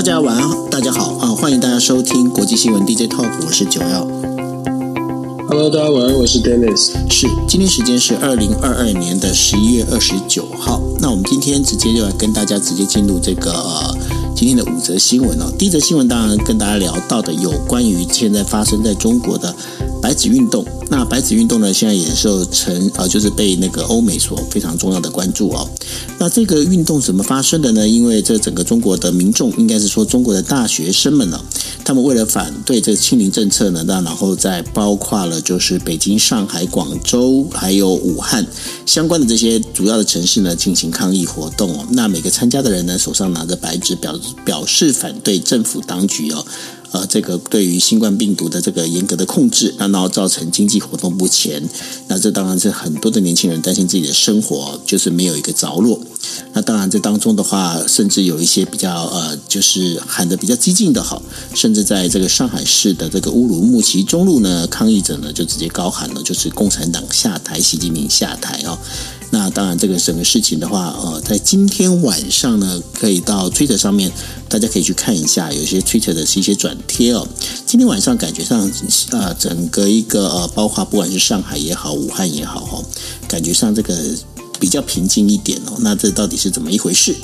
大家晚安，大家好啊！欢迎大家收听国际新闻 DJ Talk，我是九幺。Hello，大家晚安，我是 Dennis。是，今天时间是二零二二年的十一月二十九号。那我们今天直接就来跟大家直接进入这个、呃、今天的五则新闻哦。第一则新闻当然跟大家聊到的有关于现在发生在中国的。白纸运动，那白纸运动呢，现在也受成呃，就是被那个欧美所非常重要的关注哦。那这个运动怎么发生的呢？因为这整个中国的民众，应该是说中国的大学生们呢，他们为了反对这清零政策呢，那然后在包括了就是北京、上海、广州还有武汉相关的这些主要的城市呢，进行抗议活动哦。那每个参加的人呢，手上拿着白纸，表表示反对政府当局哦。呃，这个对于新冠病毒的这个严格的控制，那然后造成经济活动不前，那这当然是很多的年轻人担心自己的生活就是没有一个着落。那当然这当中的话，甚至有一些比较呃，就是喊得比较激进的好，甚至在这个上海市的这个乌鲁木齐中路呢，抗议者呢就直接高喊了，就是共产党下台，习近平下台哦。那当然，这个整个事情的话，呃，在今天晚上呢，可以到 Twitter 上面，大家可以去看一下，有些 Twitter 的是一些转贴哦。今天晚上感觉上，呃，整个一个呃，包括不管是上海也好，武汉也好，哈，感觉上这个。比较平静一点哦，那这到底是怎么一回事？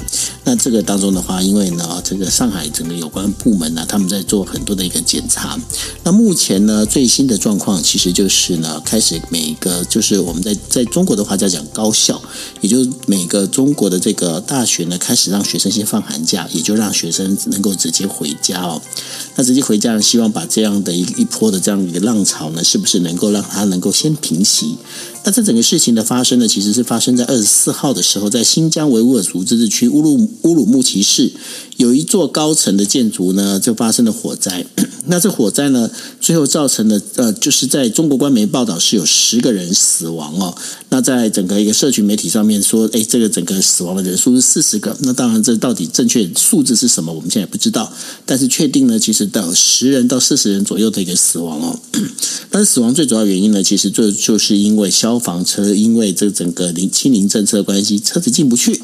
那这个当中的话，因为呢，这个上海整个有关部门呢，他们在做很多的一个检查。那目前呢，最新的状况其实就是呢，开始每个就是我们在在中国的话叫讲高校，也就是每个中国的这个大学呢，开始让学生先放寒假，也就让学生能够直接回家哦。那直接回家，希望把这样的一一波的这样一个浪潮呢，是不是能够让它能够先平息？那这整个事情的发生呢，其实是发生在二十四号的时候，在新疆维吾尔族自治区乌鲁乌鲁木齐市，有一座高层的建筑呢，就发生了火灾。那这火灾呢，最后造成了呃，就是在中国官媒报道是有十个人死亡哦。那在整个一个社群媒体上面说，哎，这个整个死亡的人数是四十个。那当然，这到底正确数字是什么，我们现在也不知道。但是确定呢，其实到十人到四十人左右的一个死亡哦。但是死亡最主要原因呢，其实就就是因为消防车因为这整个零清零政策的关系，车子进不去。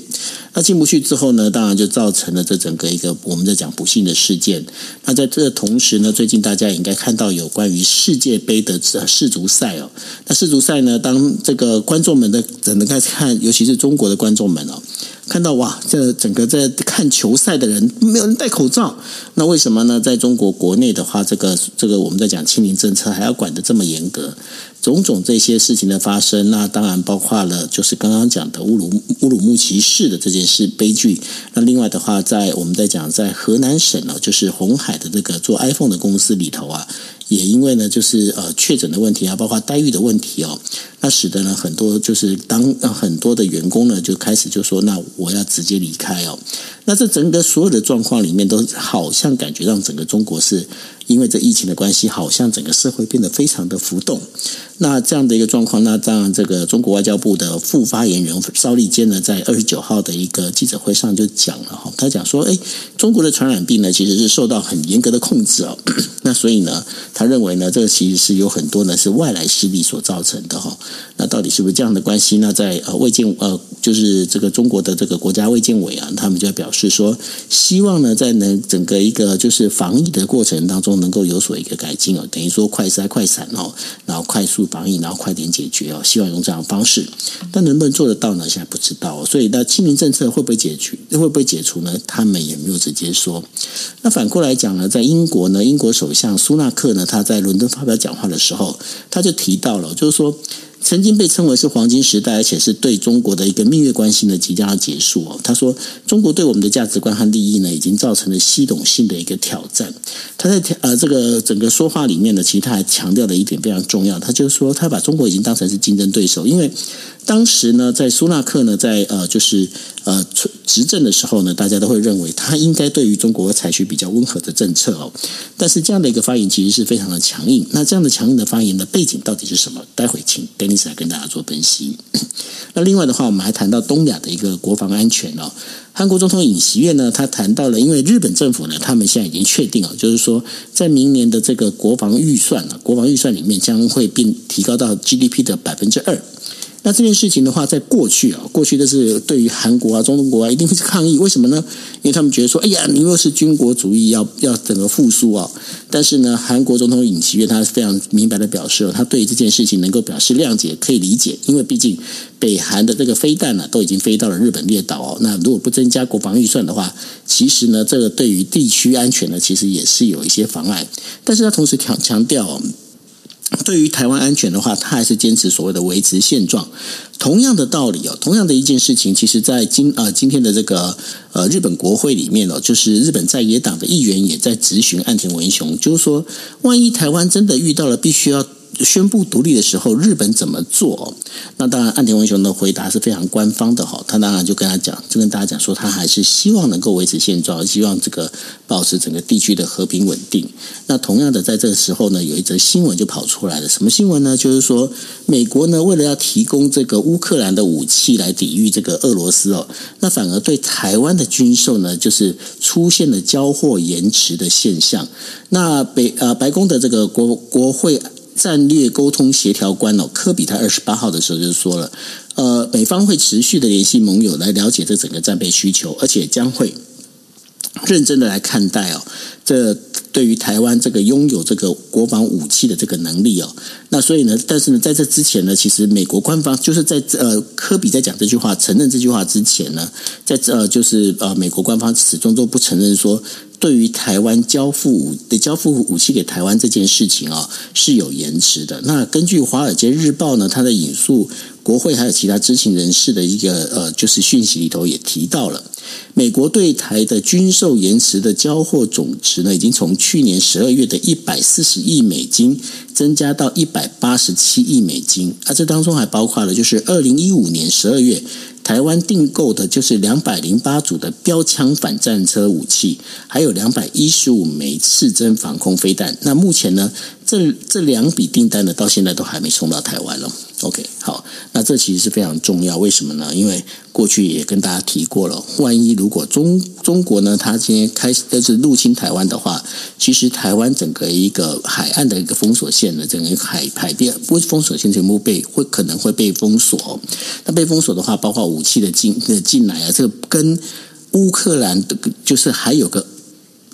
那进不去之后呢，当然就造成了这整个的一个我们在讲不幸的事件。那在这同时呢，最近大家也应该看到有关于世界杯的世足赛哦。那世足赛呢，当这个观众们的只能开始看，尤其是中国的观众们哦。看到哇，这整个在看球赛的人没有人戴口罩，那为什么呢？在中国国内的话，这个这个我们在讲清零政策还要管得这么严格，种种这些事情的发生，那当然包括了就是刚刚讲的乌鲁乌鲁木齐市的这件事悲剧。那另外的话，在我们在讲在河南省呢，就是红海的这个做 iPhone 的公司里头啊。也因为呢，就是呃确诊的问题啊，包括待遇的问题哦，那使得呢很多就是当很多的员工呢就开始就说，那我要直接离开哦。那这整个所有的状况里面，都好像感觉让整个中国是。因为这疫情的关系，好像整个社会变得非常的浮动。那这样的一个状况，那当然，这个中国外交部的副发言人邵立坚呢，在二十九号的一个记者会上就讲了哈，他讲说，哎，中国的传染病呢，其实是受到很严格的控制哦。那所以呢，他认为呢，这个其实是有很多呢是外来势力所造成的哈。那到底是不是这样的关系？那在呃卫健呃，就是这个中国的这个国家卫健委啊，他们就表示说，希望呢，在能整个一个就是防疫的过程当中。能够有所一个改进哦，等于说快筛快闪哦，然后快速防疫，然后快点解决哦，希望用这样的方式，但能不能做得到呢？现在不知道。所以那清明政策会不会解决？会不会解除呢？他们也没有直接说。那反过来讲呢，在英国呢，英国首相苏纳克呢，他在伦敦发表讲话的时候，他就提到了，就是说。曾经被称为是黄金时代，而且是对中国的一个蜜月关系呢，即将要结束哦。他说，中国对我们的价值观和利益呢，已经造成了系统性的一个挑战。他在呃这个整个说话里面呢，其实他还强调了一点非常重要，他就是说，他把中国已经当成是竞争对手，因为。当时呢，在苏纳克呢，在呃，就是呃，执政的时候呢，大家都会认为他应该对于中国采取比较温和的政策哦。但是这样的一个发言其实是非常的强硬。那这样的强硬的发言的背景到底是什么？待会请 Dennis 来跟大家做分析。那另外的话，我们还谈到东亚的一个国防安全哦。韩国总统尹锡悦呢，他谈到了，因为日本政府呢，他们现在已经确定了，就是说，在明年的这个国防预算啊，国防预算里面将会变提高到 GDP 的百分之二。那这件事情的话，在过去啊，过去的是对于韩国啊、中东国啊，一定会是抗议。为什么呢？因为他们觉得说，哎呀，你又是军国主义，要要整个复苏啊。但是呢，韩国总统尹锡悦他非常明白的表示，他对于这件事情能够表示谅解，可以理解。因为毕竟北韩的这个飞弹呢、啊，都已经飞到了日本列岛哦。那如果不增加国防预算的话，其实呢，这个对于地区安全呢，其实也是有一些妨碍。但是他同时强强调哦。对于台湾安全的话，他还是坚持所谓的维持现状。同样的道理哦，同样的一件事情，其实，在今呃今天的这个呃日本国会里面哦，就是日本在野党的议员也在质询岸田文雄，就是说，万一台湾真的遇到了必须要。宣布独立的时候，日本怎么做？那当然，岸田文雄的回答是非常官方的哈。他当然就跟他讲，就跟大家讲说，他还是希望能够维持现状，希望这个保持整个地区的和平稳定。那同样的，在这个时候呢，有一则新闻就跑出来了。什么新闻呢？就是说，美国呢为了要提供这个乌克兰的武器来抵御这个俄罗斯哦，那反而对台湾的军售呢，就是出现了交货延迟的现象。那北呃白宫的这个国国会。战略沟通协调官哦，科比他二十八号的时候就说了，呃，美方会持续的联系盟友来了解这整个战备需求，而且将会认真的来看待哦，这对于台湾这个拥有这个国防武器的这个能力哦，那所以呢，但是呢，在这之前呢，其实美国官方就是在呃科比在讲这句话承认这句话之前呢，在呃就是呃美国官方始终都不承认说。对于台湾交付武的交付武器给台湾这件事情啊，是有延迟的。那根据《华尔街日报》呢，它的引述国会还有其他知情人士的一个呃，就是讯息里头也提到了，美国对台的军售延迟的交货总值呢，已经从去年十二月的一百四十亿美金增加到一百八十七亿美金，而这当中还包括了就是二零一五年十二月。台湾订购的就是两百零八组的标枪反战车武器，还有两百一十五枚刺针防空飞弹。那目前呢，这这两笔订单呢，到现在都还没送到台湾了。OK，好，那这其实是非常重要。为什么呢？因为过去也跟大家提过了，万一如果中中国呢，它今天开始就是入侵台湾的话，其实台湾整个一个海岸的一个封锁线呢，整个海海边不是封锁线全部被会可能会被封锁。那被封锁的话，包括武器的进的进来啊，这个跟乌克兰的，就是还有个。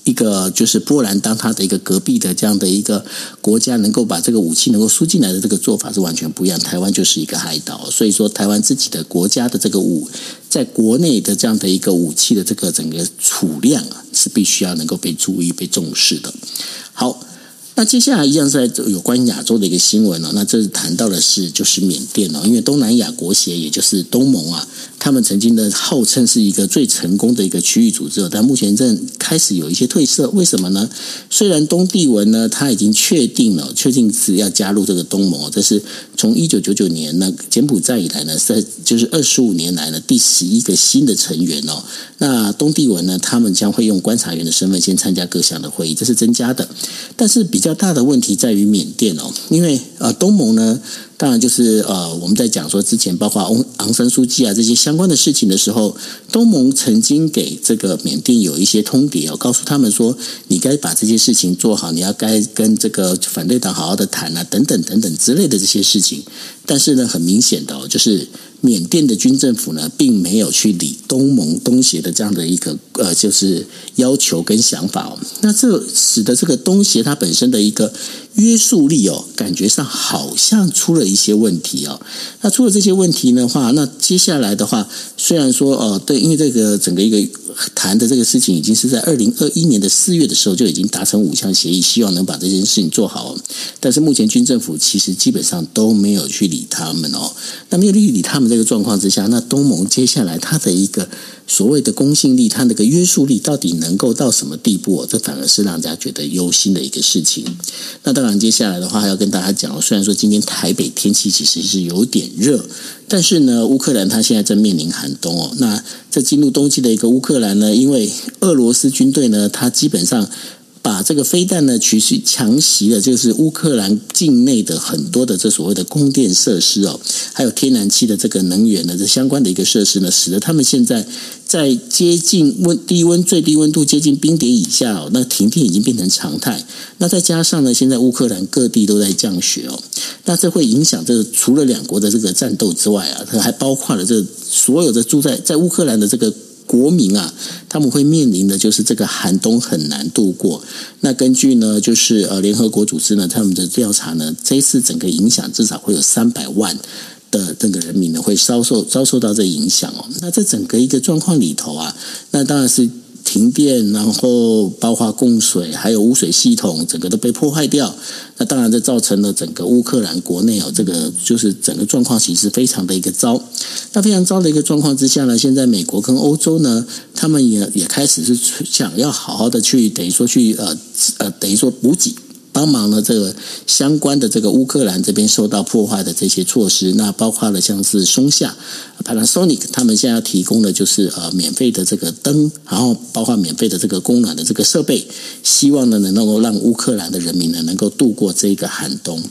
一个就是波兰当他的一个隔壁的这样的一个国家，能够把这个武器能够输进来的这个做法是完全不一样。台湾就是一个海岛，所以说台湾自己的国家的这个武，在国内的这样的一个武器的这个整个储量啊，是必须要能够被注意、被重视的。好。那接下来一样是在有关亚洲的一个新闻哦，那这是谈到的是就是缅甸哦，因为东南亚国协也就是东盟啊，他们曾经的号称是一个最成功的一个区域组织，但目前正开始有一些褪色，为什么呢？虽然东帝汶呢，他已经确定了，确定是要加入这个东盟，这是从一九九九年那柬埔寨以来呢，在就是二十五年来呢第十一个新的成员哦。那东帝汶呢，他们将会用观察员的身份先参加各项的会议，这是增加的，但是比较。比较大的问题在于缅甸哦，因为呃东盟呢，当然就是呃我们在讲说之前包括昂昂山书记啊这些相关的事情的时候，东盟曾经给这个缅甸有一些通牒哦，告诉他们说你该把这些事情做好，你要该跟这个反对党好好的谈啊，等等等等之类的这些事情，但是呢，很明显的哦，就是。缅甸的军政府呢，并没有去理东盟东协的这样的一个呃，就是要求跟想法哦。那这使得这个东协它本身的一个约束力哦，感觉上好像出了一些问题哦。那出了这些问题的话，那接下来的话，虽然说哦，对，因为这个整个一个谈的这个事情，已经是在二零二一年的四月的时候就已经达成五项协议，希望能把这件事情做好。但是目前军政府其实基本上都没有去理他们哦。那没有去理他们。这个状况之下，那东盟接下来它的一个所谓的公信力，它那个约束力到底能够到什么地步？这反而是让人家觉得忧心的一个事情。那当然，接下来的话还要跟大家讲，虽然说今天台北天气其实是有点热，但是呢，乌克兰它现在正面临寒冬哦。那进入冬季的一个乌克兰呢，因为俄罗斯军队呢，它基本上。把这个飞弹呢，持续强袭了，就是乌克兰境内的很多的这所谓的供电设施哦，还有天然气的这个能源的这相关的一个设施呢，使得他们现在在接近温低温最低温度接近冰点以下哦，那停电已经变成常态。那再加上呢，现在乌克兰各地都在降雪哦，那这会影响这个除了两国的这个战斗之外啊，它还包括了这所有的住在在乌克兰的这个。国民啊，他们会面临的就是这个寒冬很难度过。那根据呢，就是呃联合国组织呢，他们的调查呢，这一次整个影响至少会有三百万的这个人民呢会遭受遭受到这影响哦。那在整个一个状况里头啊，那当然是。停电，然后包括供水，还有污水系统，整个都被破坏掉。那当然，这造成了整个乌克兰国内哦，这个就是整个状况其实非常的一个糟。那非常糟的一个状况之下呢，现在美国跟欧洲呢，他们也也开始是想要好好的去等于说去呃呃等于说补给。帮忙了，这个相关的这个乌克兰这边受到破坏的这些措施，那包括了像是松下、Panasonic，他们现在要提供的就是呃免费的这个灯，然后包括免费的这个供暖的这个设备，希望呢能够让乌克兰的人民呢能够度过这个寒冬。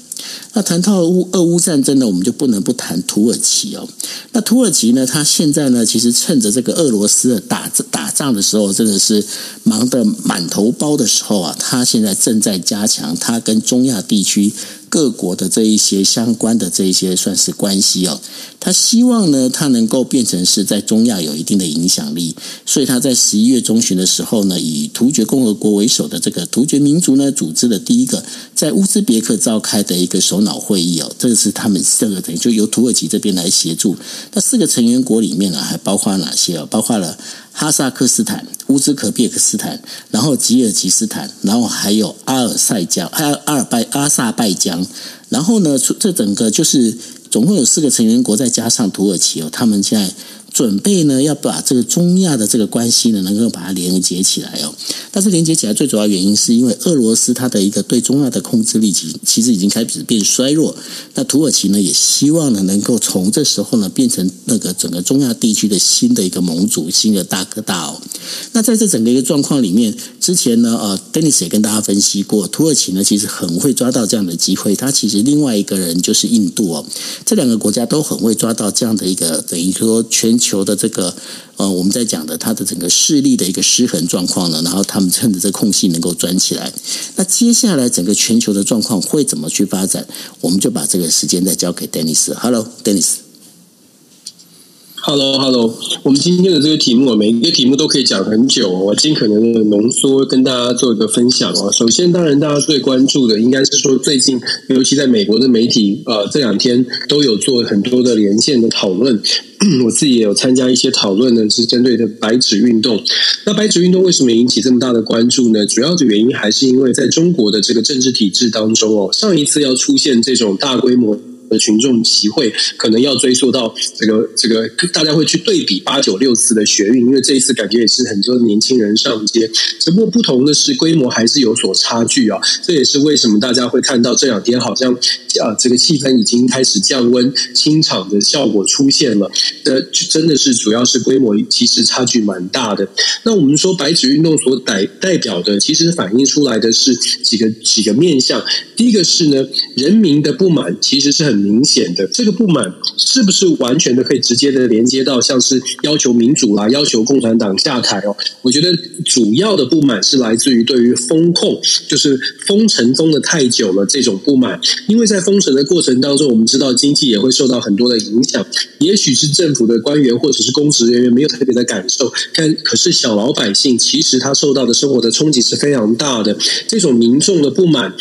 那谈到乌俄乌战争呢，我们就不能不谈土耳其哦。那土耳其呢，它现在呢，其实趁着这个俄罗斯打打仗的时候，真的是忙得满头包的时候啊，它现在正在加强它跟中亚地区。各国的这一些相关的这一些算是关系哦，他希望呢，他能够变成是在中亚有一定的影响力，所以他在十一月中旬的时候呢，以突厥共和国为首的这个突厥民族呢，组织了第一个在乌兹别克召开的一个首脑会议哦，这个是他们四个等于就由土耳其这边来协助。那四个成员国里面呢，还包括哪些哦？包括了。哈萨克斯坦、乌兹克别克斯坦，然后吉尔吉斯坦，然后还有阿尔塞江、阿阿尔拜、阿萨拜疆，然后呢，这整个就是总共有四个成员国，再加上土耳其哦，他们现在。准备呢，要把这个中亚的这个关系呢，能够把它连接起来哦。但是连接起来最主要原因是因为俄罗斯它的一个对中亚的控制力，其其实已经开始变衰弱。那土耳其呢，也希望呢，能够从这时候呢，变成那个整个中亚地区的新的一个盟主，新的大哥大哦。那在这整个一个状况里面，之前呢，呃，Dennis 也跟大家分析过，土耳其呢，其实很会抓到这样的机会。他其实另外一个人就是印度哦，这两个国家都很会抓到这样的一个等于说全球。的这个呃，我们在讲的它的整个势力的一个失衡状况呢，然后他们趁着这空隙能够钻起来。那接下来整个全球的状况会怎么去发展？我们就把这个时间再交给 Dennis。Hello，Dennis。Hello，Hello，我们今天的这个题目，每一个题目都可以讲很久，我尽可能的浓缩跟大家做一个分享哦。首先，当然大家最关注的应该是说，最近尤其在美国的媒体，呃，这两天都有做很多的连线的讨论，我自己也有参加一些讨论呢，是针对的白纸运动。那白纸运动为什么引起这么大的关注呢？主要的原因还是因为在中国的这个政治体制当中哦，上一次要出现这种大规模。的群众集会可能要追溯到这个这个，大家会去对比八九六次的学运，因为这一次感觉也是很多年轻人上街，只不过不同的是规模还是有所差距啊。这也是为什么大家会看到这两天好像啊，这个气氛已经开始降温，清场的效果出现了。呃，真的是主要是规模其实差距蛮大的。那我们说白纸运动所代代表的，其实反映出来的是几个几个面向。第一个是呢，人民的不满其实是很。明显的这个不满是不是完全的可以直接的连接到像是要求民主啦，要求共产党下台哦？我觉得主要的不满是来自于对于封控，就是封城封的太久了这种不满。因为在封城的过程当中，我们知道经济也会受到很多的影响。也许是政府的官员或者是公职人员没有特别的感受，但可是小老百姓其实他受到的生活的冲击是非常大的。这种民众的不满，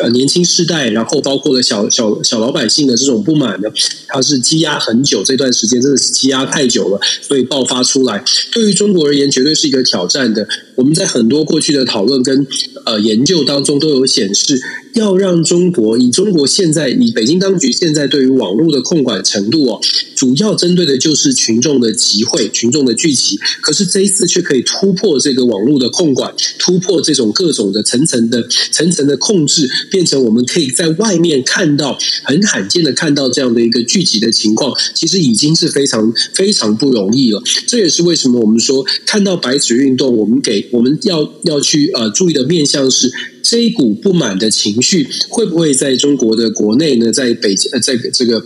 呃，年轻世代，然后包括了小小小老百姓。的这种不满呢，它是积压很久，这段时间真的是积压太久了，所以爆发出来。对于中国而言，绝对是一个挑战的。我们在很多过去的讨论跟呃研究当中都有显示，要让中国以中国现在以北京当局现在对于网络的控管程度哦，主要针对的就是群众的集会、群众的聚集。可是这一次却可以突破这个网络的控管，突破这种各种的层层的层层的控制，变成我们可以在外面看到很罕见的看到这样的一个聚集的情况，其实已经是非常非常不容易了。这也是为什么我们说看到白纸运动，我们给我们要要去呃注意的面向是。这一股不满的情绪会不会在中国的国内呢？在北京呃，在这个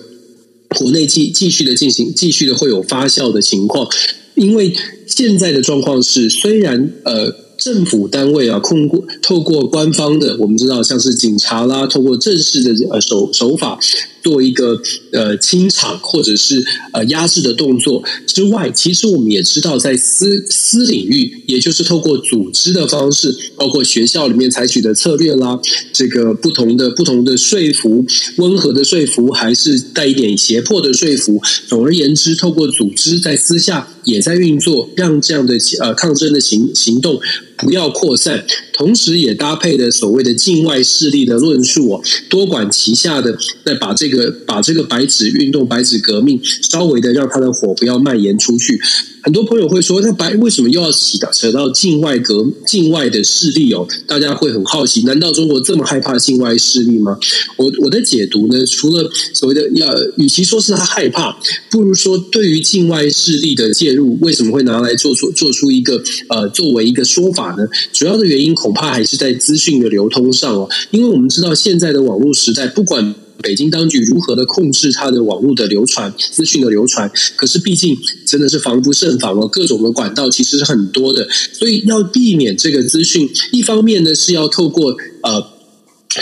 国内继继续的进行，继续的会有发酵的情况。因为现在的状况是，虽然呃政府单位啊，控过透过官方的，我们知道像是警察啦，透过正式的呃手手法。做一个呃清场或者是呃压制的动作之外，其实我们也知道，在私私领域，也就是透过组织的方式，包括学校里面采取的策略啦，这个不同的不同的说服，温和的说服，还是带一点胁迫的说服。总而言之，透过组织在私下也在运作，让这样的呃抗争的行行动不要扩散，同时也搭配的所谓的境外势力的论述哦，多管齐下的再把这个。把这个白纸运动、白纸革命，稍微的让它的火不要蔓延出去。很多朋友会说，那白为什么又要起到扯到境外革境外的势力哦？大家会很好奇，难道中国这么害怕境外势力吗？我我的解读呢，除了所谓的要，与其说是他害怕，不如说对于境外势力的介入，为什么会拿来做出做出一个呃作为一个说法呢？主要的原因恐怕还是在资讯的流通上哦，因为我们知道现在的网络时代，不管。北京当局如何的控制它的网络的流传、资讯的流传？可是毕竟真的是防不胜防啊，各种的管道其实是很多的，所以要避免这个资讯，一方面呢是要透过呃。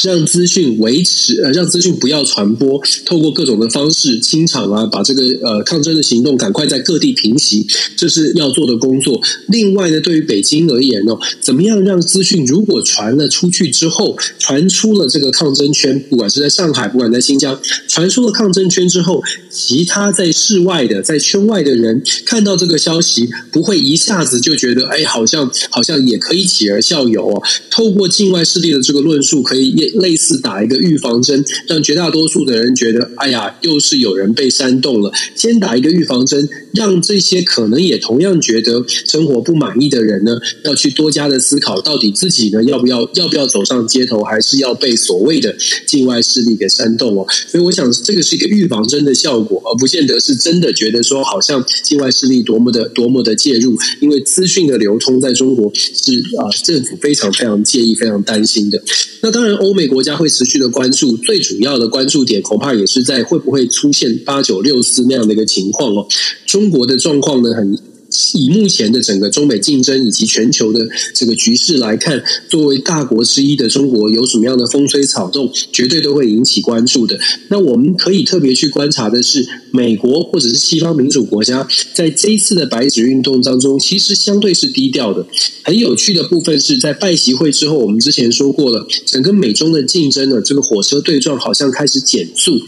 让资讯维持，呃，让资讯不要传播，透过各种的方式清场啊，把这个呃抗争的行动赶快在各地平息，这是要做的工作。另外呢，对于北京而言呢，怎么样让资讯如果传了出去之后，传出了这个抗争圈，不管是在上海，不管在新疆，传出了抗争圈之后，其他在室外的、在圈外的人看到这个消息，不会一下子就觉得，哎，好像好像也可以起而效尤哦。透过境外势力的这个论述，可以。类似打一个预防针，让绝大多数的人觉得，哎呀，又是有人被煽动了。先打一个预防针，让这些可能也同样觉得生活不满意的人呢，要去多加的思考，到底自己呢要不要要不要走上街头，还是要被所谓的境外势力给煽动哦。所以我想，这个是一个预防针的效果，而不见得是真的觉得说，好像境外势力多么的多么的介入，因为资讯的流通在中国是啊，政府非常非常介意、非常担心的。那当然。欧美国家会持续的关注，最主要的关注点恐怕也是在会不会出现八九六四那样的一个情况哦。中国的状况呢，很。以目前的整个中美竞争以及全球的这个局势来看，作为大国之一的中国有什么样的风吹草动，绝对都会引起关注的。那我们可以特别去观察的是，美国或者是西方民主国家在这一次的白纸运动当中，其实相对是低调的。很有趣的部分是在拜习会之后，我们之前说过了，整个美中的竞争呢，这个火车对撞好像开始减速。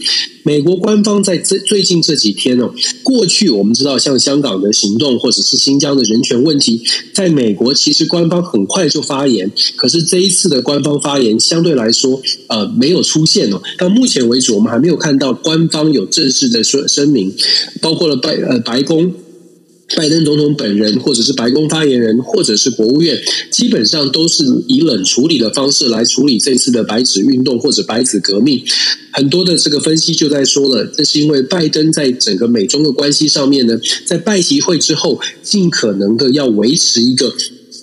美国官方在最最近这几天哦，过去我们知道像香港的行动或者是新疆的人权问题，在美国其实官方很快就发言，可是这一次的官方发言相对来说呃没有出现哦。到目前为止，我们还没有看到官方有正式的说声明，包括了白呃白宫。拜登总统本人，或者是白宫发言人，或者是国务院，基本上都是以冷处理的方式来处理这次的白纸运动或者白纸革命。很多的这个分析就在说了，这是因为拜登在整个美中的关系上面呢，在拜习会之后，尽可能的要维持一个，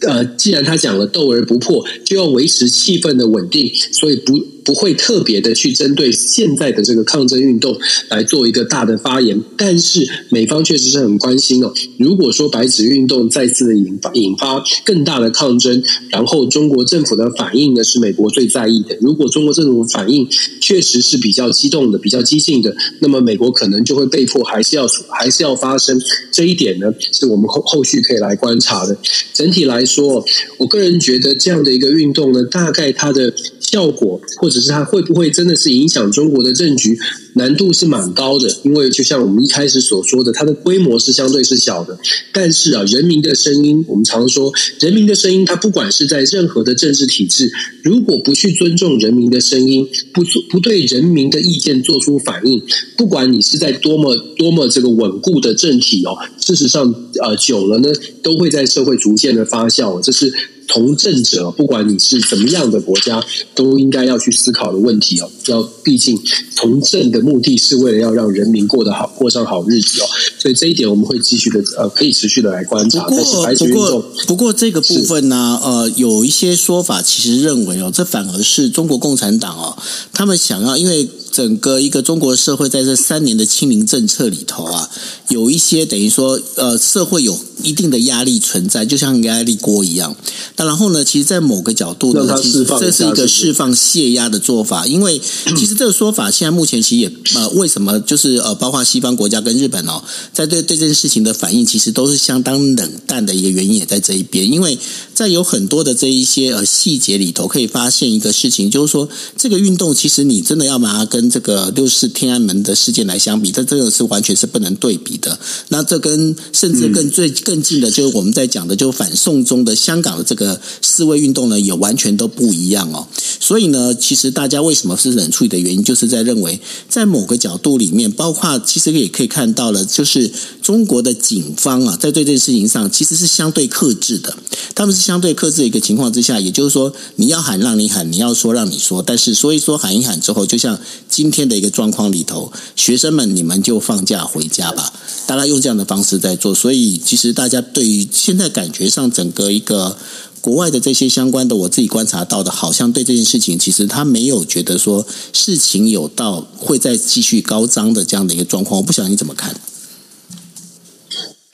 呃，既然他讲了斗而不破，就要维持气氛的稳定，所以不。不会特别的去针对现在的这个抗争运动来做一个大的发言，但是美方确实是很关心哦。如果说白纸运动再次的引发引发更大的抗争，然后中国政府的反应呢，是美国最在意的。如果中国政府反应确实是比较激动的、比较激进的，那么美国可能就会被迫还是要还是要发生。这一点呢，是我们后后续可以来观察的。整体来说，我个人觉得这样的一个运动呢，大概它的效果。或者只是它会不会真的是影响中国的政局，难度是蛮高的。因为就像我们一开始所说的，它的规模是相对是小的。但是啊，人民的声音，我们常说，人民的声音，它不管是在任何的政治体制，如果不去尊重人民的声音，不做不对人民的意见做出反应，不管你是在多么多么这个稳固的政体哦，事实上，呃，久了呢，都会在社会逐渐的发酵。这是。从政者，不管你是怎么样的国家，都应该要去思考的问题哦。要毕竟从政的目的是为了要让人民过得好，过上好日子哦。所以这一点我们会继续的呃，可以持续的来观察。不过，不过，不过这个部分呢，呃，有一些说法其实认为哦，这反而是中国共产党哦，他们想要因为。整个一个中国社会在这三年的清零政策里头啊，有一些等于说呃，社会有一定的压力存在，就像压力锅一样。那然后呢，其实，在某个角度呢，其实这是一个释放泄压的做法。因为其实这个说法现在目前其实也呃，为什么就是呃，包括西方国家跟日本哦，在对对这件事情的反应，其实都是相当冷淡的一个原因也在这一边。因为在有很多的这一些呃细节里头，可以发现一个事情，就是说这个运动其实你真的要把它跟这个六四天安门的事件来相比，这这个是完全是不能对比的。那这跟甚至更最更近的，就是我们在讲的，就反送中的香港的这个示威运动呢，也完全都不一样哦。所以呢，其实大家为什么是冷处理的原因，就是在认为，在某个角度里面，包括其实也可以看到了，就是中国的警方啊，在对这件事情上其实是相对克制的。他们是相对克制的一个情况之下，也就是说，你要喊让你喊，你要说让你说，但是所以说喊一喊之后，就像今天的一个状况里头，学生们你们就放假回家吧，大家用这样的方式在做，所以其实大家对于现在感觉上整个一个国外的这些相关的，我自己观察到的，好像对这件事情，其实他没有觉得说事情有到会再继续高涨的这样的一个状况，我不晓得你怎么看。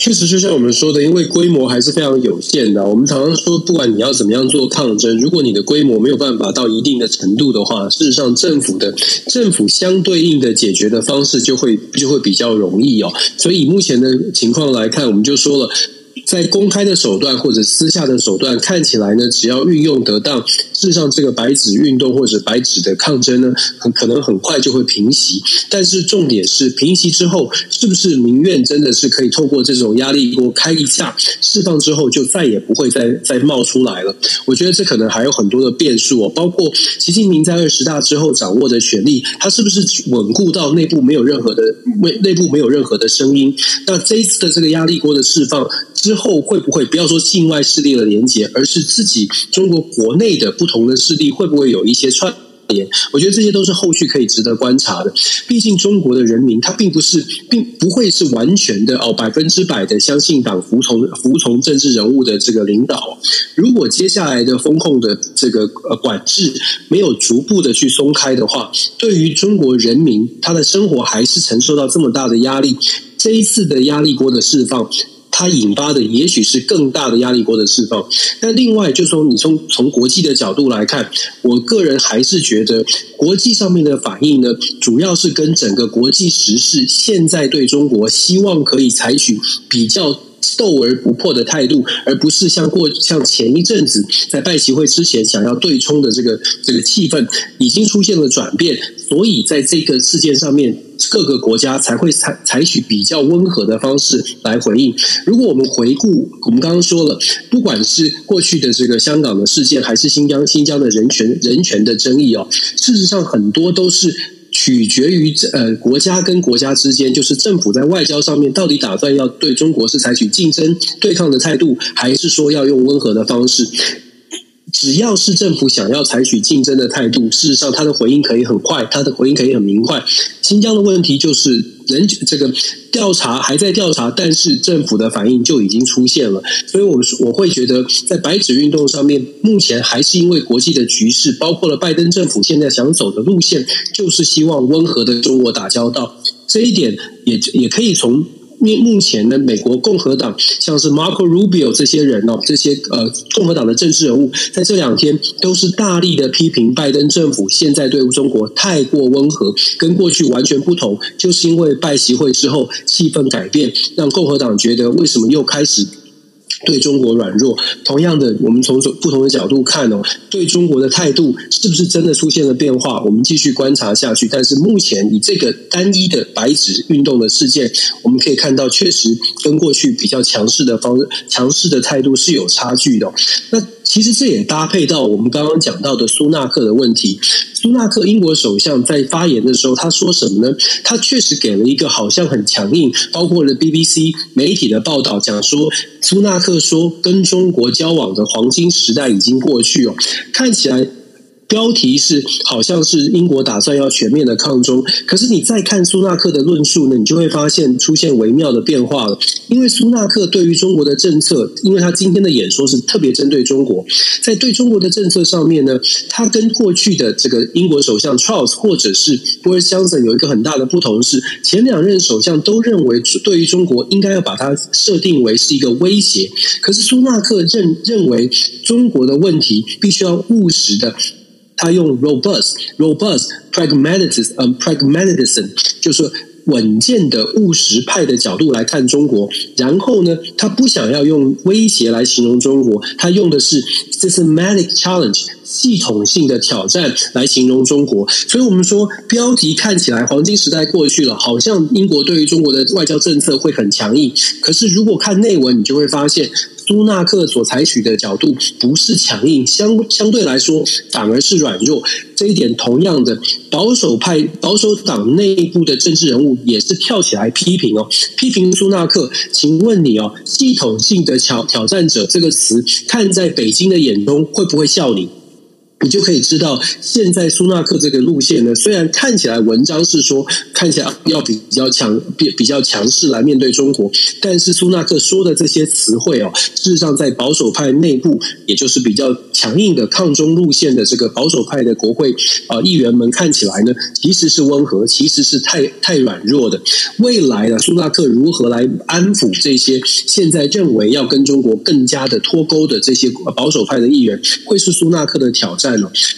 确实，就像我们说的，因为规模还是非常有限的。我们常常说，不管你要怎么样做抗争，如果你的规模没有办法到一定的程度的话，事实上，政府的政府相对应的解决的方式就会就会比较容易哦。所以，目前的情况来看，我们就说了。在公开的手段或者私下的手段看起来呢，只要运用得当，事实上这个白纸运动或者白纸的抗争呢，很可能很快就会平息。但是重点是平息之后，是不是民怨真的是可以透过这种压力锅开一下释放之后，就再也不会再再冒出来了？我觉得这可能还有很多的变数哦，包括习近平在二十大之后掌握的权力，他是不是稳固到内部没有任何的内内部没有任何的声音？那这一次的这个压力锅的释放。之之后会不会不要说境外势力的连结，而是自己中国国内的不同的势力会不会有一些串联？我觉得这些都是后续可以值得观察的。毕竟中国的人民他并不是，并不会是完全的哦，百分之百的相信党服从服从政治人物的这个领导。如果接下来的风控的这个呃管制没有逐步的去松开的话，对于中国人民他的生活还是承受到这么大的压力。这一次的压力锅的释放。它引发的也许是更大的压力锅的释放。那另外，就是说你从从国际的角度来看，我个人还是觉得国际上面的反应呢，主要是跟整个国际时事现在对中国希望可以采取比较。斗而不破的态度，而不是像过像前一阵子在拜习会之前想要对冲的这个这个气氛，已经出现了转变。所以在这个事件上面，各个国家才会采采取比较温和的方式来回应。如果我们回顾，我们刚刚说了，不管是过去的这个香港的事件，还是新疆新疆的人权人权的争议哦，事实上很多都是。取决于呃国家跟国家之间，就是政府在外交上面到底打算要对中国是采取竞争对抗的态度，还是说要用温和的方式？只要是政府想要采取竞争的态度，事实上他的回应可以很快，他的回应可以很明快。新疆的问题就是人这个调查还在调查，但是政府的反应就已经出现了。所以我，我我会觉得在白纸运动上面，目前还是因为国际的局势，包括了拜登政府现在想走的路线，就是希望温和的中国打交道。这一点也也可以从。目目前呢，美国共和党像是 Marco Rubio 这些人哦，这些呃共和党的政治人物，在这两天都是大力的批评拜登政府现在对中国太过温和，跟过去完全不同，就是因为拜习会之后气氛改变，让共和党觉得为什么又开始。对中国软弱，同样的，我们从不同的角度看哦，对中国的态度是不是真的出现了变化？我们继续观察下去。但是目前以这个单一的白纸运动的事件，我们可以看到，确实跟过去比较强势的方强势的态度是有差距的。那其实这也搭配到我们刚刚讲到的苏纳克的问题。苏纳克英国首相在发言的时候，他说什么呢？他确实给了一个好像很强硬，包括了 BBC 媒体的报道，讲说苏纳克说跟中国交往的黄金时代已经过去哦，看起来。标题是好像是英国打算要全面的抗中，可是你再看苏纳克的论述呢，你就会发现出现微妙的变化了。因为苏纳克对于中国的政策，因为他今天的演说是特别针对中国，在对中国的政策上面呢，他跟过去的这个英国首相 Charles 或者是 Boris Johnson 有一个很大的不同是，前两任首相都认为对于中国应该要把它设定为是一个威胁，可是苏纳克认认为中国的问题必须要务实的。他用 robust、robust pragmatism、um, pragmatism，就是稳健的务实派的角度来看中国。然后呢，他不想要用威胁来形容中国，他用的是 systematic challenge 系统性的挑战来形容中国。所以，我们说标题看起来黄金时代过去了，好像英国对于中国的外交政策会很强硬。可是，如果看内文，你就会发现。苏纳克所采取的角度不是强硬，相相对来说反而是软弱。这一点同样的，保守派保守党内部的政治人物也是跳起来批评哦，批评苏纳克。请问你哦，系统性的挑挑战者这个词，看在北京的眼中会不会笑你？你就可以知道，现在苏纳克这个路线呢，虽然看起来文章是说看起来要比较强，比比较强势来面对中国，但是苏纳克说的这些词汇哦，事实上在保守派内部，也就是比较强硬的抗中路线的这个保守派的国会啊议员们看起来呢，其实是温和，其实是太太软弱的。未来呢苏纳克如何来安抚这些现在认为要跟中国更加的脱钩的这些保守派的议员，会是苏纳克的挑战。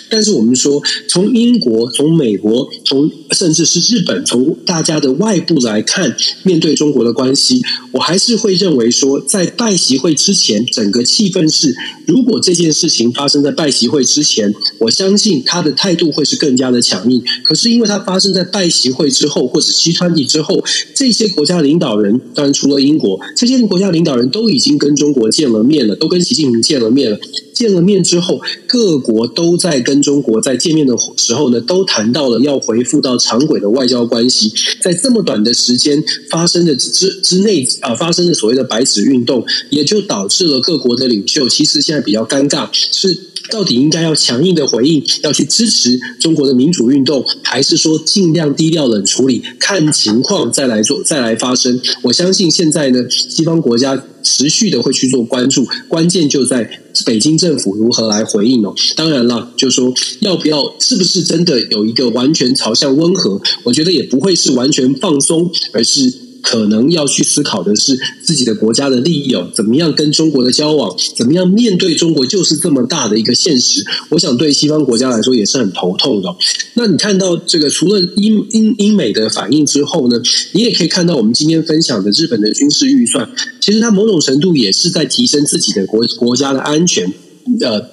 但是我们说，从英国、从美国、从甚至是日本，从大家的外部来看，面对中国的关系，我还是会认为说，在拜习会之前，整个气氛是，如果这件事情发生在拜习会之前，我相信他的态度会是更加的强硬。可是因为它发生在拜习会之后，或者西川地之后，这些国家领导人，当然除了英国，这些国家领导人都已经跟中国见了面了，都跟习近平见了面了。见了面之后，各国都在跟中国在见面的时候呢，都谈到了要恢复到常轨的外交关系。在这么短的时间发生的之之内啊，发生的所谓的白纸运动，也就导致了各国的领袖其实现在比较尴尬，是到底应该要强硬的回应，要去支持中国的民主运动，还是说尽量低调冷处理，看情况再来做再来发声？我相信现在呢，西方国家。持续的会去做关注，关键就在北京政府如何来回应哦。当然了，就说要不要，是不是真的有一个完全朝向温和？我觉得也不会是完全放松，而是。可能要去思考的是自己的国家的利益哦，怎么样跟中国的交往，怎么样面对中国，就是这么大的一个现实。我想对西方国家来说也是很头痛的。那你看到这个，除了英英英美的反应之后呢，你也可以看到我们今天分享的日本的军事预算，其实它某种程度也是在提升自己的国国家的安全，呃，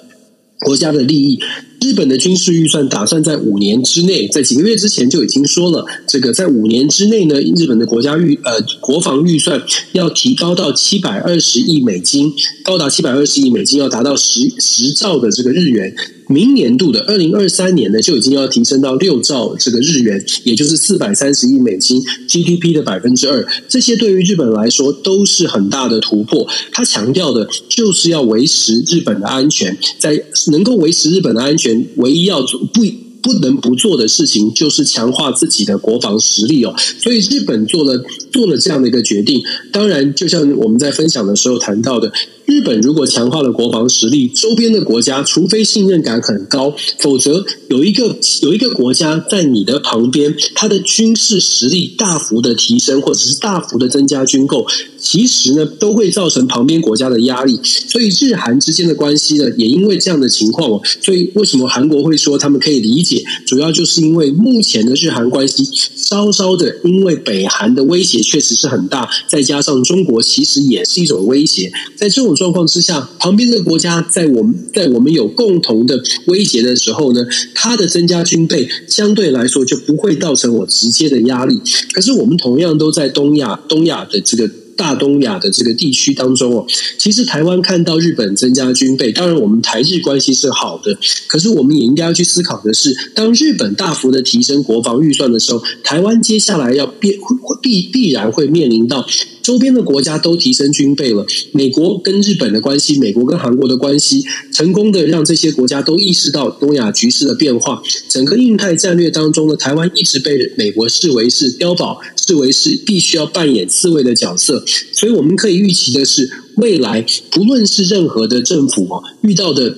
国家的利益。日本的军事预算打算在五年之内，在几个月之前就已经说了，这个在五年之内呢，日本的国家预呃国防预算要提高到七百二十亿美金，高达七百二十亿美金，要达到十十兆的这个日元。明年度的二零二三年呢，就已经要提升到六兆这个日元，也就是四百三十亿美金，GDP 的百分之二。这些对于日本来说都是很大的突破。他强调的就是要维持日本的安全，在能够维持日本的安全，唯一要做不。不能不做的事情就是强化自己的国防实力哦，所以日本做了做了这样的一个决定。当然，就像我们在分享的时候谈到的，日本如果强化了国防实力，周边的国家除非信任感很高，否则有一个有一个国家在你的旁边，它的军事实力大幅的提升，或者是大幅的增加军购，其实呢都会造成旁边国家的压力。所以日韩之间的关系呢，也因为这样的情况哦，所以为什么韩国会说他们可以理解？主要就是因为目前的日韩关系稍稍的，因为北韩的威胁确实是很大，再加上中国其实也是一种威胁，在这种状况之下，旁边的国家在我们在我们有共同的威胁的时候呢，它的增加军备相对来说就不会造成我直接的压力。可是我们同样都在东亚，东亚的这个。大东亚的这个地区当中哦，其实台湾看到日本增加军备，当然我们台日关系是好的，可是我们也应该要去思考的是，当日本大幅的提升国防预算的时候，台湾接下来要必必必然会面临到。周边的国家都提升军备了，美国跟日本的关系，美国跟韩国的关系，成功的让这些国家都意识到东亚局势的变化。整个印太战略当中呢，台湾一直被美国视为是碉堡，视为是必须要扮演刺猬的角色。所以我们可以预期的是，未来不论是任何的政府啊，遇到的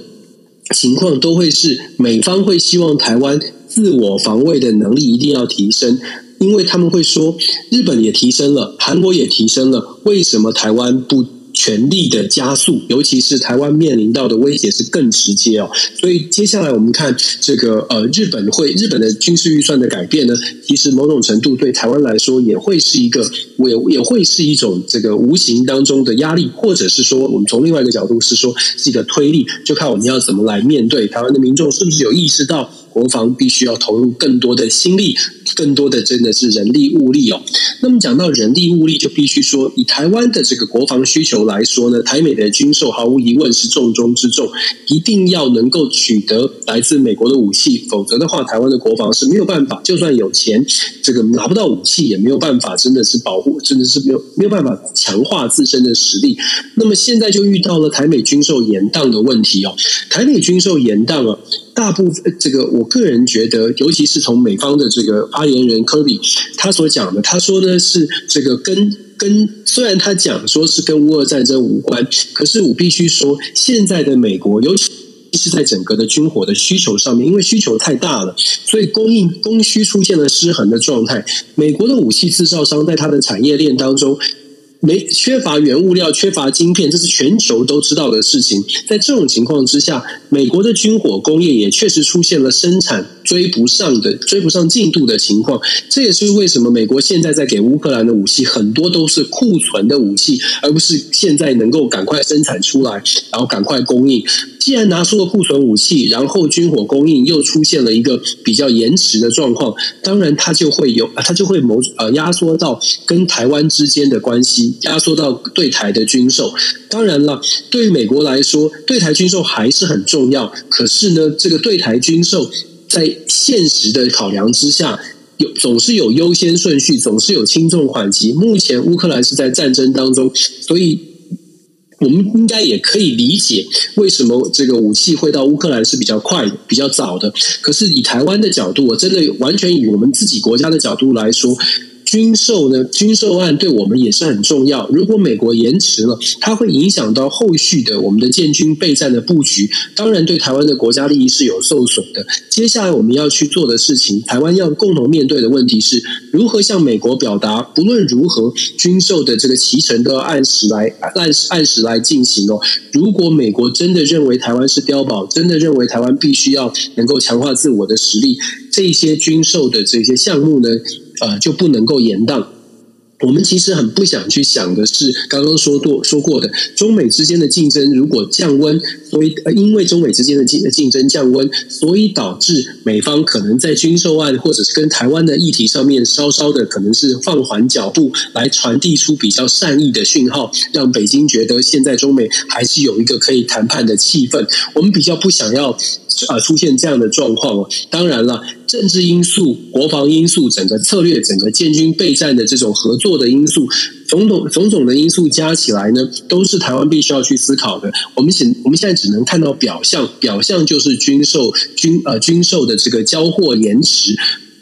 情况都会是美方会希望台湾自我防卫的能力一定要提升。因为他们会说，日本也提升了，韩国也提升了，为什么台湾不全力的加速？尤其是台湾面临到的威胁是更直接哦。所以接下来我们看这个呃，日本会日本的军事预算的改变呢，其实某种程度对台湾来说也会是一个，也也会是一种这个无形当中的压力，或者是说我们从另外一个角度是说是一个推力，就看我们要怎么来面对台湾的民众是不是有意识到。国防必须要投入更多的心力，更多的真的是人力物力哦。那么讲到人力物力，就必须说，以台湾的这个国防需求来说呢，台美的军售毫无疑问是重中之重，一定要能够取得来自美国的武器，否则的话，台湾的国防是没有办法，就算有钱，这个拿不到武器也没有办法，真的是保护，真的是没有没有办法强化自身的实力。那么现在就遇到了台美军售延宕的问题哦，台美军售延宕啊。大部分这个，我个人觉得，尤其是从美方的这个发言人科比他所讲的，他说呢是这个跟跟，虽然他讲说是跟乌俄战争无关，可是我必须说，现在的美国，尤其是在整个的军火的需求上面，因为需求太大了，所以供应供需出现了失衡的状态。美国的武器制造商在它的产业链当中。没缺乏原物料，缺乏晶片，这是全球都知道的事情。在这种情况之下，美国的军火工业也确实出现了生产追不上的、追不上进度的情况。这也是为什么美国现在在给乌克兰的武器很多都是库存的武器，而不是现在能够赶快生产出来，然后赶快供应。既然拿出了库存武器，然后军火供应又出现了一个比较延迟的状况，当然它就会有，它就会某呃压缩到跟台湾之间的关系，压缩到对台的军售。当然了，对于美国来说，对台军售还是很重要。可是呢，这个对台军售在现实的考量之下，有总是有优先顺序，总是有轻重缓急。目前乌克兰是在战争当中，所以。我们应该也可以理解为什么这个武器会到乌克兰是比较快、比较早的。可是以台湾的角度，我真的完全以我们自己国家的角度来说。军售呢？军售案对我们也是很重要。如果美国延迟了，它会影响到后续的我们的建军备战的布局，当然对台湾的国家利益是有受损的。接下来我们要去做的事情，台湾要共同面对的问题是如何向美国表达，不论如何，军售的这个期程都要按时来，按时按时来进行哦。如果美国真的认为台湾是碉堡，真的认为台湾必须要能够强化自我的实力，这些军售的这些项目呢？呃，就不能够延宕。我们其实很不想去想的是，刚刚说过说过的，中美之间的竞争如果降温，所以呃，因为中美之间的竞竞争降温，所以导致美方可能在军售案或者是跟台湾的议题上面稍稍的可能是放缓脚步，来传递出比较善意的讯号，让北京觉得现在中美还是有一个可以谈判的气氛。我们比较不想要。啊，出现这样的状况哦。当然了，政治因素、国防因素、整个策略、整个建军备战的这种合作的因素，种种种种的因素加起来呢，都是台湾必须要去思考的。我们现我们现在只能看到表象，表象就是军售军呃军售的这个交货延迟。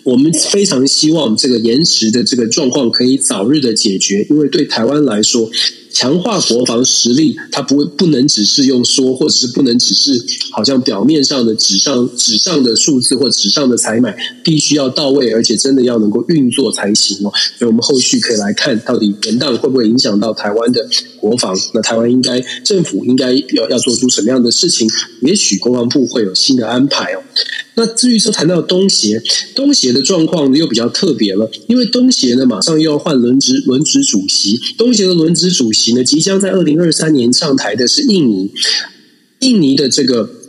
我们非常希望这个延迟的这个状况可以早日的解决，因为对台湾来说。强化国防实力，它不会不能只是用说，或者是不能只是好像表面上的纸上纸上的数字或纸上的采买，必须要到位，而且真的要能够运作才行哦。所以，我们后续可以来看到底延宕会不会影响到台湾的国防？那台湾应该政府应该要要做出什么样的事情？也许国防部会有新的安排哦。那至于说谈到东协，东协的状况又比较特别了，因为东协呢马上又要换轮值轮值主席，东协的轮值主席即将在二零二三年上台的是印尼，印尼的这个。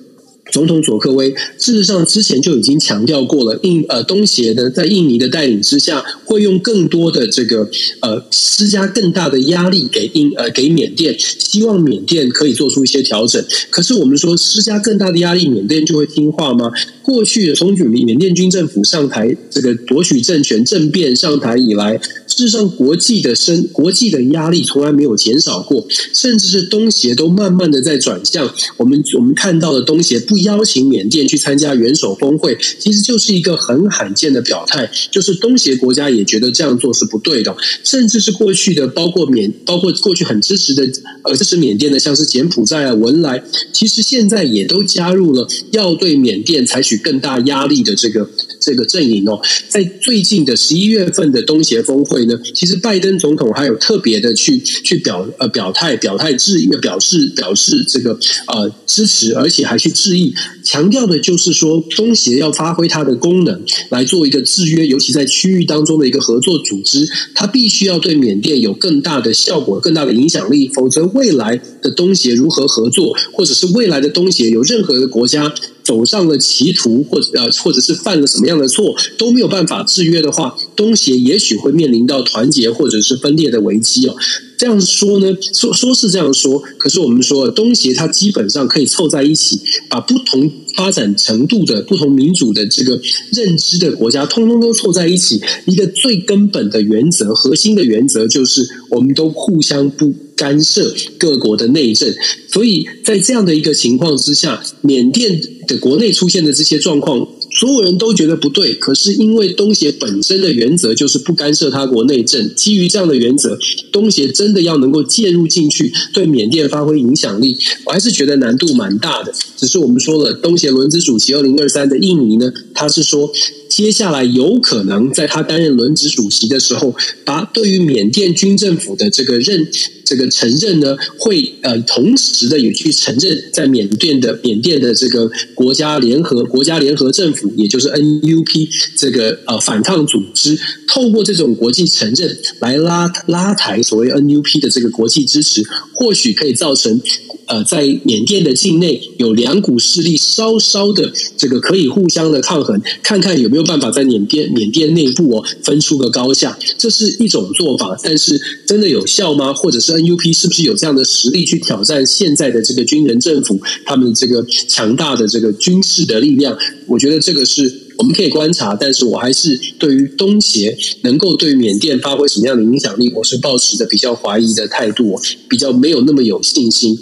总统佐科威事实上之前就已经强调过了，印呃东协呢在印尼的带领之下，会用更多的这个呃施加更大的压力给印呃给缅甸，希望缅甸可以做出一些调整。可是我们说施加更大的压力，缅甸就会听话吗？过去从缅缅甸军政府上台，这个夺取政权政变上台以来，事实上国际的生国际的压力从来没有减少过，甚至是东协都慢慢的在转向。我们我们看到的东协不邀请缅甸去参加元首峰会，其实就是一个很罕见的表态，就是东协国家也觉得这样做是不对的，甚至是过去的包括缅包括过去很支持的呃支持缅甸的，像是柬埔寨啊文莱，其实现在也都加入了要对缅甸采取。更大压力的这个这个阵营哦，在最近的十一月份的东协峰会呢，其实拜登总统还有特别的去去表呃表态表态致意表示表示这个呃支持，而且还去致意，强调的就是说东协要发挥它的功能来做一个制约，尤其在区域当中的一个合作组织，它必须要对缅甸有更大的效果、更大的影响力，否则未来的东协如何合作，或者是未来的东协有任何的国家。走上了歧途，或者呃，或者是犯了什么样样的错，都没有办法制约的话，东协也许会面临到团结或者是分裂的危机哦。这样说呢，说说是这样说，可是我们说东协它基本上可以凑在一起，把不同发展程度的不同民主的这个认知的国家，通通都凑在一起。一个最根本的原则，核心的原则就是，我们都互相不干涉各国的内政。所以在这样的一个情况之下，缅甸的国内出现的这些状况。所有人都觉得不对，可是因为东协本身的原则就是不干涉他国内政，基于这样的原则，东协真的要能够介入进去，对缅甸发挥影响力，我还是觉得难度蛮大的。只是我们说了，东协轮值主席二零二三的印尼呢，他是说。接下来有可能在他担任轮值主席的时候，把对于缅甸军政府的这个认这个承认呢，会呃同时的也去承认在缅甸的缅甸的这个国家联合国家联合政府，也就是 NUP 这个呃反抗组织，透过这种国际承认来拉拉抬所谓 NUP 的这个国际支持，或许可以造成。呃，在缅甸的境内有两股势力稍稍的这个可以互相的抗衡，看看有没有办法在缅甸缅甸内部哦分出个高下，这是一种做法。但是真的有效吗？或者是 NUP 是不是有这样的实力去挑战现在的这个军人政府他们这个强大的这个军事的力量？我觉得这这个是我们可以观察，但是我还是对于东协能够对缅甸发挥什么样的影响力，我是抱持着比较怀疑的态度，比较没有那么有信心。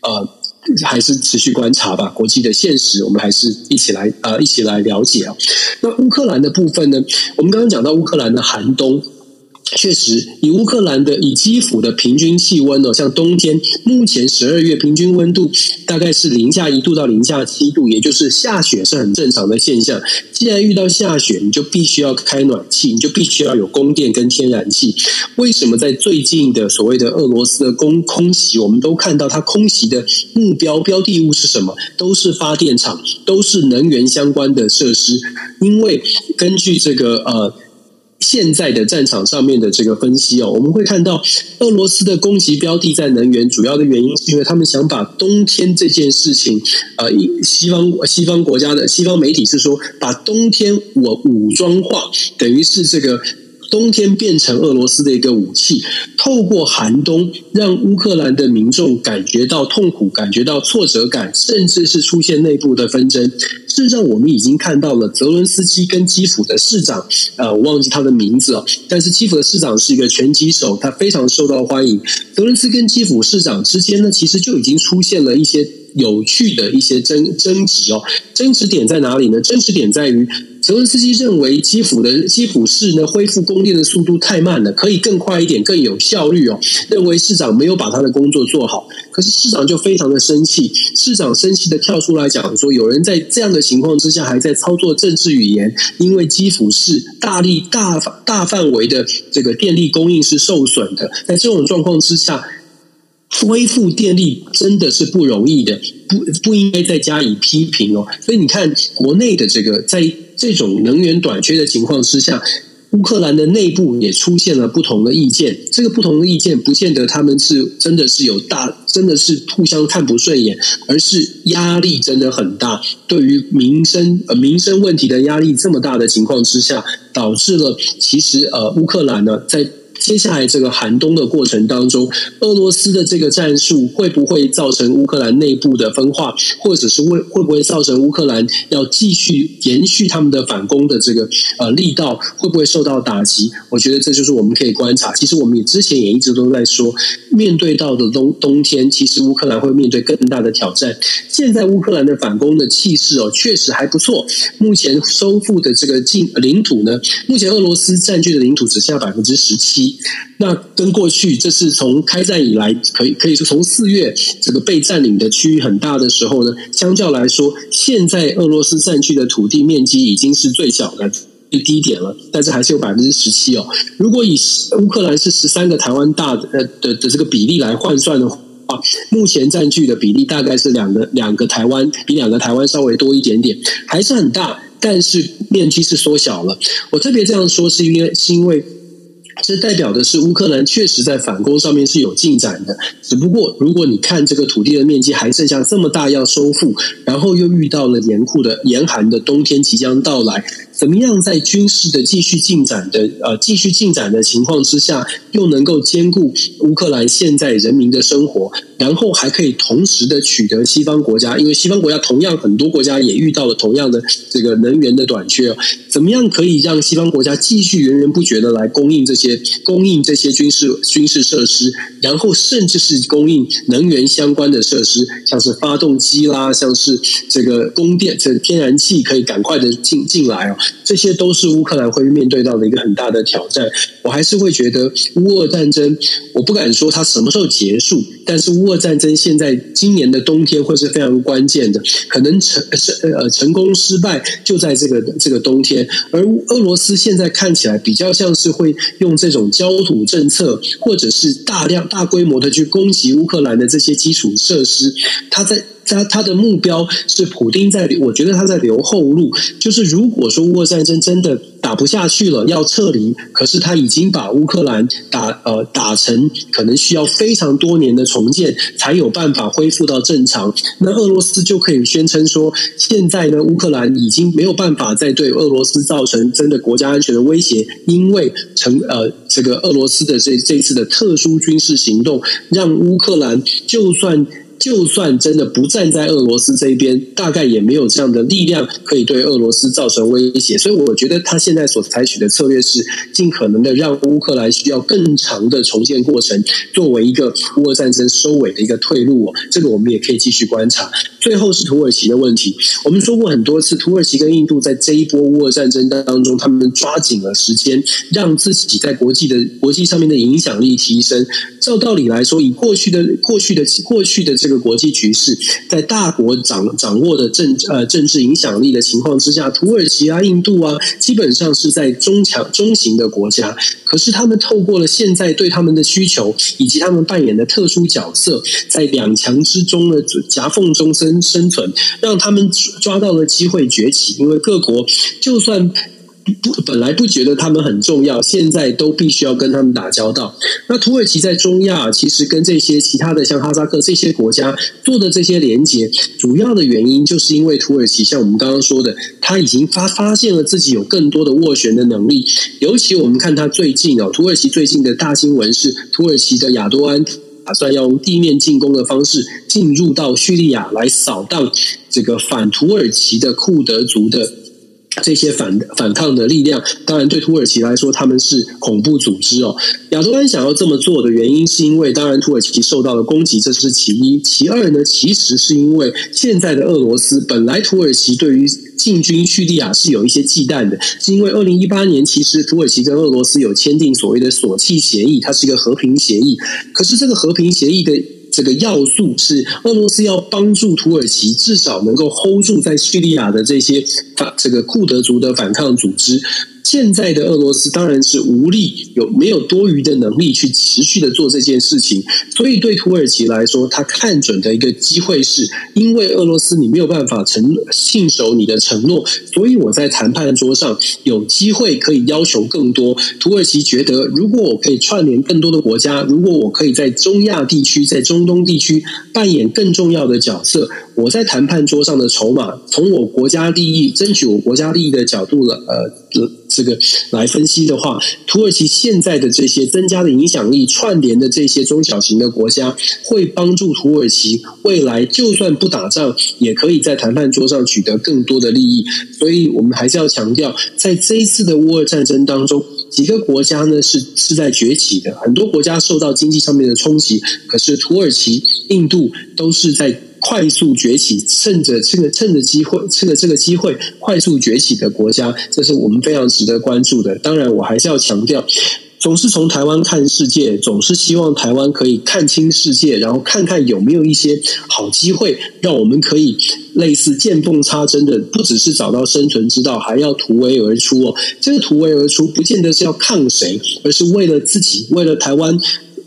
呃，还是持续观察吧。国际的现实，我们还是一起来呃，一起来了解啊。那乌克兰的部分呢？我们刚刚讲到乌克兰的寒冬。确实，以乌克兰的以基辅的平均气温呢，像冬天目前十二月平均温度大概是零下一度到零下七度，也就是下雪是很正常的现象。既然遇到下雪，你就必须要开暖气，你就必须要有供电跟天然气。为什么在最近的所谓的俄罗斯的空空袭，我们都看到它空袭的目标标的物是什么？都是发电厂，都是能源相关的设施。因为根据这个呃。现在的战场上面的这个分析哦，我们会看到俄罗斯的攻击标的在能源，主要的原因是因为他们想把冬天这件事情，呃，西方西方国家的西方媒体是说，把冬天我武装化，等于是这个。冬天变成俄罗斯的一个武器，透过寒冬让乌克兰的民众感觉到痛苦，感觉到挫折感，甚至是出现内部的纷争。事实上，我们已经看到了泽伦斯基跟基辅的市长，呃，我忘记他的名字了，但是基辅的市长是一个拳击手，他非常受到欢迎。泽伦斯基跟基辅市长之间呢，其实就已经出现了一些有趣的一些争争执哦。争执点在哪里呢？争执点在于。泽伦斯基认为基辅的基辅市呢，恢复供电的速度太慢了，可以更快一点，更有效率哦。认为市长没有把他的工作做好，可是市长就非常的生气。市长生气的跳出来讲说，有人在这样的情况之下还在操作政治语言，因为基辅市大力大大范围的这个电力供应是受损的，在这种状况之下。恢复电力真的是不容易的，不不应该再加以批评哦。所以你看，国内的这个在这种能源短缺的情况之下。乌克兰的内部也出现了不同的意见，这个不同的意见不见得他们是真的是有大，真的是互相看不顺眼，而是压力真的很大。对于民生呃民生问题的压力这么大的情况之下，导致了其实呃乌克兰呢在。接下来这个寒冬的过程当中，俄罗斯的这个战术会不会造成乌克兰内部的分化，或者是会会不会造成乌克兰要继续延续他们的反攻的这个呃力道，会不会受到打击？我觉得这就是我们可以观察。其实我们也之前也一直都在说，面对到的冬冬天，其实乌克兰会面对更大的挑战。现在乌克兰的反攻的气势哦，确实还不错。目前收复的这个境领土呢，目前俄罗斯占据的领土只剩下百分之十七。那跟过去，这是从开战以来，可以可以说从四月这个被占领的区域很大的时候呢，相较来说，现在俄罗斯占据的土地面积已经是最小的最低点了，但是还是有百分之十七哦。如果以乌克兰是十三个台湾大的呃的的这个比例来换算的话，目前占据的比例大概是两个两个台湾，比两个台湾稍微多一点点，还是很大，但是面积是缩小了。我特别这样说是因为是因为。这代表的是乌克兰确实在反攻上面是有进展的，只不过如果你看这个土地的面积还剩下这么大要收复，然后又遇到了严酷的严寒的冬天即将到来。怎么样在军事的继续进展的呃继续进展的情况之下，又能够兼顾乌克兰现在人民的生活，然后还可以同时的取得西方国家，因为西方国家同样很多国家也遇到了同样的这个能源的短缺，怎么样可以让西方国家继续源源不绝的来供应这些供应这些军事军事设施，然后甚至是供应能源相关的设施，像是发动机啦，像是这个供电这天然气可以赶快的进进来哦。这些都是乌克兰会面对到的一个很大的挑战。我还是会觉得乌俄战争，我不敢说它什么时候结束，但是乌俄战争现在今年的冬天会是非常关键的，可能成是呃成功失败就在这个这个冬天。而俄罗斯现在看起来比较像是会用这种焦土政策，或者是大量大规模的去攻击乌克兰的这些基础设施，它在。他他的目标是普丁在，我觉得他在留后路。就是如果说乌俄战争真的打不下去了，要撤离，可是他已经把乌克兰打呃打成可能需要非常多年的重建才有办法恢复到正常。那俄罗斯就可以宣称说，现在呢乌克兰已经没有办法再对俄罗斯造成真的国家安全的威胁，因为成呃这个俄罗斯的这这次的特殊军事行动，让乌克兰就算。就算真的不站在俄罗斯这边，大概也没有这样的力量可以对俄罗斯造成威胁。所以，我觉得他现在所采取的策略是尽可能的让乌克兰需要更长的重建过程，作为一个乌俄战争收尾的一个退路。这个我们也可以继续观察。最后是土耳其的问题，我们说过很多次，土耳其跟印度在这一波乌俄战争当中，他们抓紧了时间，让自己在国际的国际上面的影响力提升。照道理来说，以过去的过去的过去的这。这个国际局势在大国掌掌握的政呃政治影响力的情况之下，土耳其啊、印度啊，基本上是在中强中型的国家。可是他们透过了现在对他们的需求，以及他们扮演的特殊角色，在两强之中的夹缝中生生存，让他们抓到了机会崛起。因为各国就算。不，本来不觉得他们很重要，现在都必须要跟他们打交道。那土耳其在中亚，其实跟这些其他的像哈萨克这些国家做的这些连接，主要的原因就是因为土耳其像我们刚刚说的，他已经发发现了自己有更多的斡旋的能力。尤其我们看他最近哦，土耳其最近的大新闻是，土耳其的亚多安打算要用地面进攻的方式进入到叙利亚来扫荡这个反土耳其的库德族的。这些反反抗的力量，当然对土耳其来说，他们是恐怖组织哦。亚多安想要这么做的原因，是因为当然土耳其受到了攻击，这是其一；其二呢，其实是因为现在的俄罗斯本来土耳其对于进军叙利亚是有一些忌惮的，是因为二零一八年其实土耳其跟俄罗斯有签订所谓的索契协议，它是一个和平协议。可是这个和平协议的。这个要素是俄罗斯要帮助土耳其，至少能够 hold 住在叙利亚的这些反这个库德族的反抗组织。现在的俄罗斯当然是无力，有没有多余的能力去持续的做这件事情，所以对土耳其来说，他看准的一个机会是，因为俄罗斯你没有办法承信守你的承诺，所以我在谈判桌上有机会可以要求更多。土耳其觉得，如果我可以串联更多的国家，如果我可以在中亚地区、在中东地区扮演更重要的角色，我在谈判桌上的筹码，从我国家利益、争取我国家利益的角度了，呃。这个来分析的话，土耳其现在的这些增加的影响力、串联的这些中小型的国家，会帮助土耳其未来就算不打仗，也可以在谈判桌上取得更多的利益。所以我们还是要强调，在这一次的乌俄战争当中，几个国家呢是是在崛起的，很多国家受到经济上面的冲击，可是土耳其、印度都是在。快速崛起，趁着这个趁着机会，趁着这个机会快速崛起的国家，这是我们非常值得关注的。当然，我还是要强调，总是从台湾看世界，总是希望台湾可以看清世界，然后看看有没有一些好机会，让我们可以类似见缝插针的，不只是找到生存之道，还要突围而出哦。这个突围而出，不见得是要抗谁，而是为了自己，为了台湾。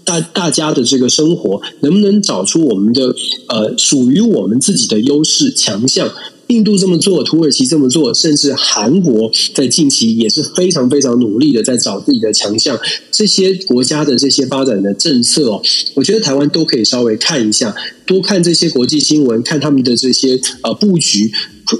大大家的这个生活，能不能找出我们的呃属于我们自己的优势强项？印度这么做，土耳其这么做，甚至韩国在近期也是非常非常努力的在找自己的强项。这些国家的这些发展的政策哦，我觉得台湾都可以稍微看一下，多看这些国际新闻，看他们的这些呃布局。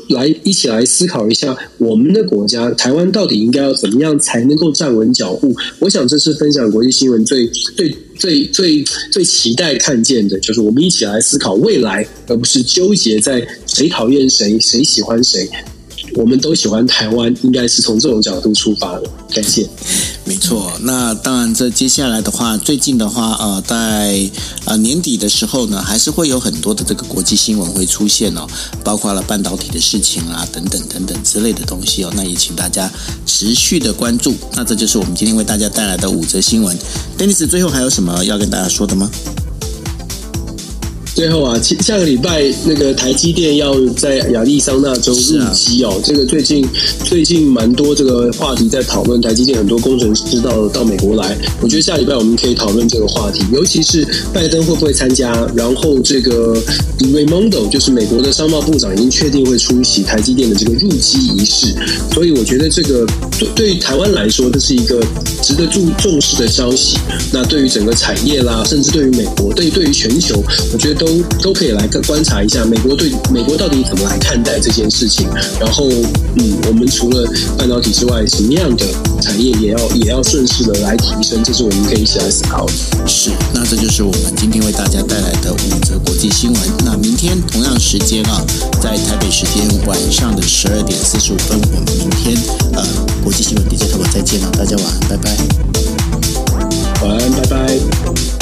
来一起来思考一下，我们的国家台湾到底应该要怎么样才能够站稳脚步？我想这是分享国际新闻最最最最最期待看见的，就是我们一起来思考未来，而不是纠结在谁讨厌谁，谁喜欢谁。我们都喜欢台湾，应该是从这种角度出发的。感谢。没错，那当然，这接下来的话，最近的话，呃，在呃年底的时候呢，还是会有很多的这个国际新闻会出现哦，包括了半导体的事情啊，等等等等之类的东西哦。那也请大家持续的关注。那这就是我们今天为大家带来的五则新闻。Dennis，最后还有什么要跟大家说的吗？最后啊，下个礼拜那个台积电要在亚利桑那州入机哦，这个最近最近蛮多这个话题在讨论，台积电很多工程师到到美国来，我觉得下礼拜我们可以讨论这个话题，尤其是拜登会不会参加，然后这个 Raimondo 就是美国的商贸部长已经确定会出席台积电的这个入机仪式，所以我觉得这个对对于台湾来说，这是一个值得注重视的消息。那对于整个产业啦，甚至对于美国，对对于全球，我觉得。都都可以来观察一下美国对美国到底怎么来看待这件事情。然后，嗯，我们除了半导体之外，什么样的产业也要也要顺势的来提升，这是我们可以一起来思考的。是，那这就是我们今天为大家带来的五则国际新闻。那明天同样时间啊，在台北时间晚上的十二点四十五分，我们明天呃国际新闻 DJ 特播再见了，大家晚安，拜拜。晚安，拜拜。